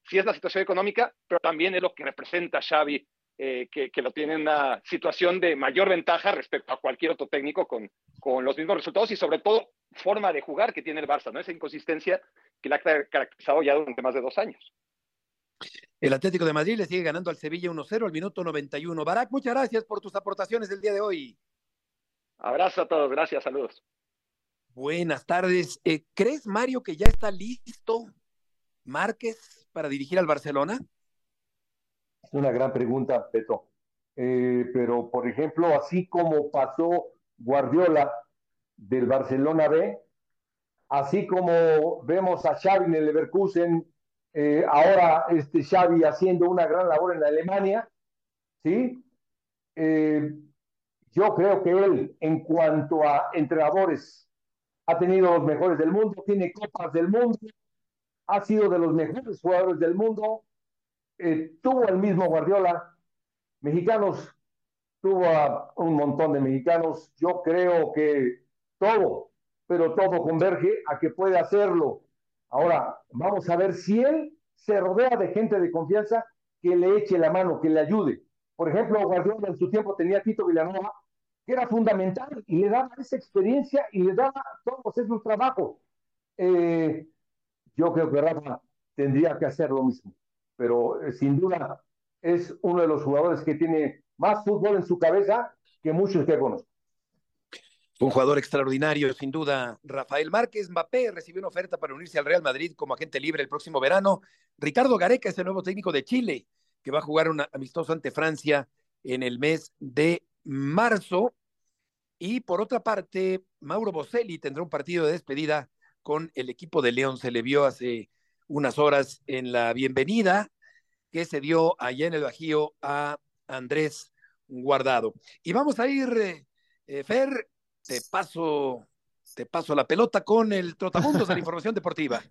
sí es la situación económica, pero también es lo que representa Xavi, eh, que, que, lo tiene en una situación de mayor ventaja respecto a cualquier otro técnico con, con los mismos resultados y sobre todo forma de jugar que tiene el Barça, ¿no? Esa inconsistencia que la ha caracterizado ya durante más de dos años. El Atlético de Madrid le sigue ganando al Sevilla 1-0 al minuto 91. Barak, muchas gracias por tus aportaciones del día de hoy. Abrazo a todos, gracias, saludos. Buenas tardes. Eh, ¿Crees, Mario, que ya está listo Márquez para dirigir al Barcelona? Es una gran pregunta, Peto. Eh, pero, por ejemplo, así como pasó Guardiola del Barcelona B, así como vemos a Xavi en el Leverkusen, eh, ahora este Xavi haciendo una gran labor en Alemania, ¿sí? Eh, yo creo que él, en cuanto a entrenadores, ha tenido los mejores del mundo, tiene copas del mundo, ha sido de los mejores jugadores del mundo, eh, tuvo el mismo Guardiola, mexicanos, tuvo un montón de mexicanos, yo creo que todo, pero todo converge a que puede hacerlo. Ahora, vamos a ver si él se rodea de gente de confianza que le eche la mano, que le ayude. Por ejemplo, Guardiola en su tiempo tenía a Tito Villanova, que era fundamental y le daba esa experiencia y le daba todos esos trabajos. Eh, yo creo que Rafa tendría que hacer lo mismo, pero eh, sin duda es uno de los jugadores que tiene más fútbol en su cabeza que muchos que conozco. Un jugador extraordinario, sin duda. Rafael Márquez Mbappé recibió una oferta para unirse al Real Madrid como agente libre el próximo verano. Ricardo Gareca es el nuevo técnico de Chile, que va a jugar un amistoso ante Francia en el mes de marzo. Y por otra parte, Mauro Boselli tendrá un partido de despedida con el equipo de León. Se le vio hace unas horas en la bienvenida que se dio allá en el Bajío a Andrés Guardado. Y vamos a ir, eh, Fer, te paso, te paso la pelota con el Trotamundos de la Información Deportiva.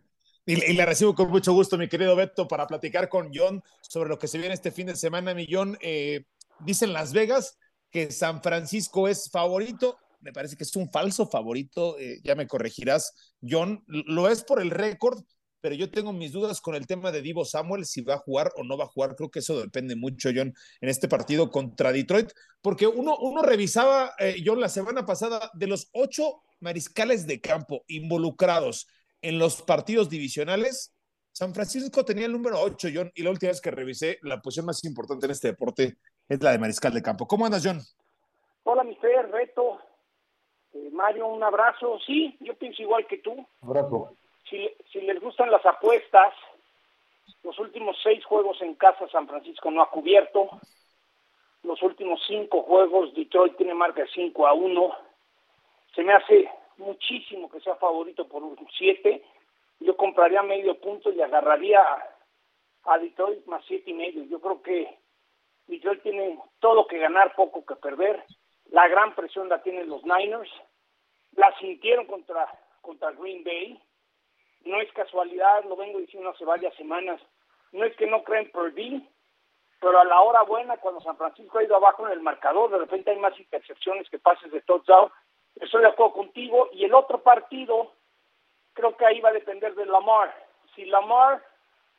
Y, la recibo con mucho gusto, mi querido Beto, para platicar con John sobre lo que se viene este fin de semana. Mi John, eh, dicen Las Vegas que San Francisco es favorito. Me parece que es un falso favorito, eh, ya me corregirás, John. Lo es por el récord, pero yo tengo mis dudas con el tema de Divo Samuel, si va a jugar o no va a jugar. Creo que eso depende mucho, John, en este partido contra Detroit, porque uno, uno revisaba, eh, John, la semana pasada, de los ocho mariscales de campo involucrados en los partidos divisionales, San Francisco tenía el número ocho, John, y la última vez que revisé, la posición más importante en este deporte es la de mariscal de campo. ¿Cómo andas, John? Hola, mi Fer, Reto. Eh, Mario, un abrazo. Sí, yo pienso igual que tú. Abrazo si, si les gustan las apuestas, los últimos seis juegos en casa San Francisco no ha cubierto. Los últimos cinco juegos Detroit tiene marca de 5 a 1. Se me hace muchísimo que sea favorito por un 7. yo compraría medio punto y agarraría a Detroit más siete y medio. Yo creo que Detroit tiene todo que ganar, poco que perder. La gran presión la tienen los Niners. La sintieron contra, contra Green Bay. No es casualidad, lo vengo diciendo hace varias semanas. No es que no creen Purdy, pero a la hora buena, cuando San Francisco ha ido abajo en el marcador, de repente hay más intercepciones que pases de touchdown. Estoy de acuerdo contigo. Y el otro partido, creo que ahí va a depender de Lamar. Si Lamar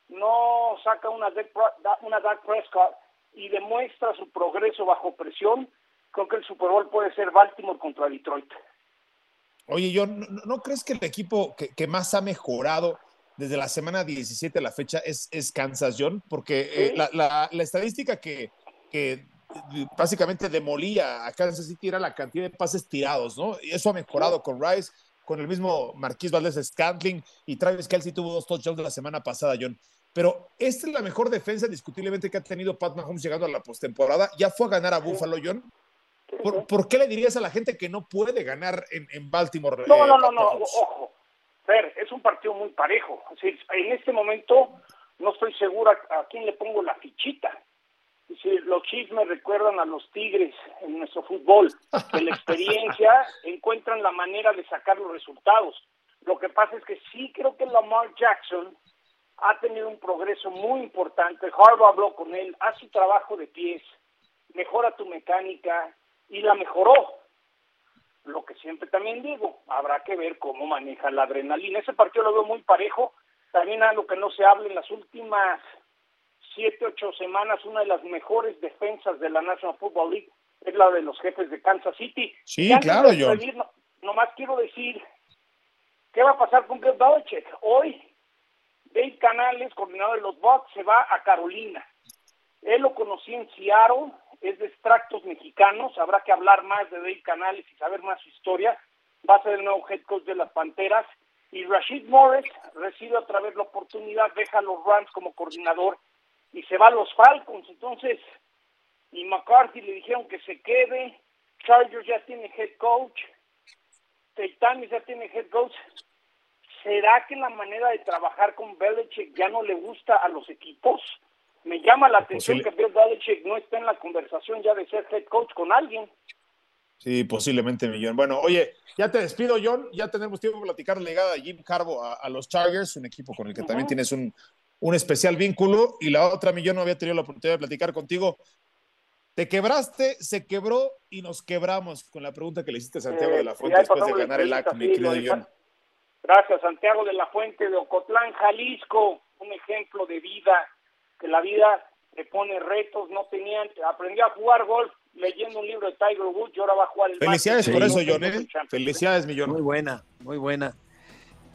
no saca una, una Dak Prescott y demuestra su progreso bajo presión, creo que el Super Bowl puede ser Baltimore contra Detroit. Oye, yo ¿no, crees que el equipo que, más ha mejorado desde la semana 17 a la fecha es, es Kansas, John? Porque eh, la, la, estadística que, que básicamente demolía a Kansas City era la cantidad de pases tirados, ¿no? Y eso ha mejorado con Rice, con el mismo Marquis Valdés Scantling y Travis Kelsey tuvo dos touchdowns la semana pasada, John. Pero esta es la mejor defensa discutiblemente que ha tenido Pat Mahomes llegando a la postemporada. Ya fue a ganar a Buffalo, John. ¿Por, qué le dirías a la gente que no puede ganar en, Baltimore? No, no, no, no, ojo. Fer, es un partido muy parejo. en este momento no estoy segura a quién le pongo la fichita. Si los Chiefs me recuerdan a los Tigres en nuestro fútbol, que la experiencia encuentran la manera de sacar los resultados. Lo que pasa es que sí creo que Lamar Jackson ha tenido un progreso muy importante. Harbaugh habló con él, hace su trabajo de pies, mejora tu mecánica y la mejoró. Lo que siempre también digo, habrá que ver cómo maneja la adrenalina. Ese partido lo veo muy parejo. También algo que no se habla en las últimas siete, ocho semanas, una de las mejores defensas de la National Football League es la de los jefes de Kansas City. Sí, claro, yo. No, nomás quiero decir, ¿qué va a pasar con Bill Belichick? Hoy, Dave Canales, coordinador de los Bucks, se va a Carolina. Él lo conocí en Seattle, es de extractos mexicanos, habrá que hablar más de Dave Canales y saber más su historia. Va a ser el nuevo head coach de las Panteras. Y Rashid Morris recibe otra vez la oportunidad, deja los Rams como coordinador y se va a los Falcons. Entonces, y McCarthy le dijeron que se quede, Chargers ya tiene head coach, Titanes ya tiene head coach. ¿Será que la manera de trabajar con Belichick ya no le gusta a los equipos? Me llama la atención que Bill Belichick no está en la conversación ya de ser head coach con alguien. Sí, posiblemente, Millón. Bueno, oye, ya te despido, John. Ya tenemos tiempo para platicar la llegada de Jim Carbo a, los Chargers, un equipo con el que también tienes un, un especial vínculo y la otra, mi yo no había tenido la oportunidad de platicar contigo. Te quebraste, se quebró y nos quebramos con la pregunta que le hiciste a Santiago de la Fuente después de ganar el AC, mi querido Gracias, Santiago de la Fuente de Ocotlán, Jalisco, un ejemplo de vida, que la vida le pone retos, no tenían, aprendió a jugar golf leyendo un libro de Tiger Woods y ahora va a jugar el Felicidades por eso, John, ¿eh? Felicidades, millón. Muy buena, muy buena.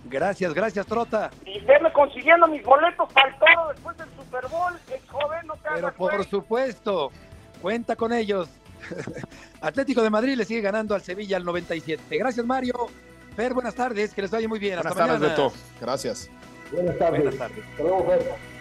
Gracias, gracias, Trota. Y verme consiguiendo mis boletos para el toro después del Super Bowl. Es joven, no te Pero por supuesto, cuenta con ellos. Atlético de Madrid le sigue ganando al Sevilla al 97. Gracias, Mario. Fer, buenas tardes, que les vaya muy bien. Buenas tardes, Beto. Gracias. Buenas tardes. Buenas tardes.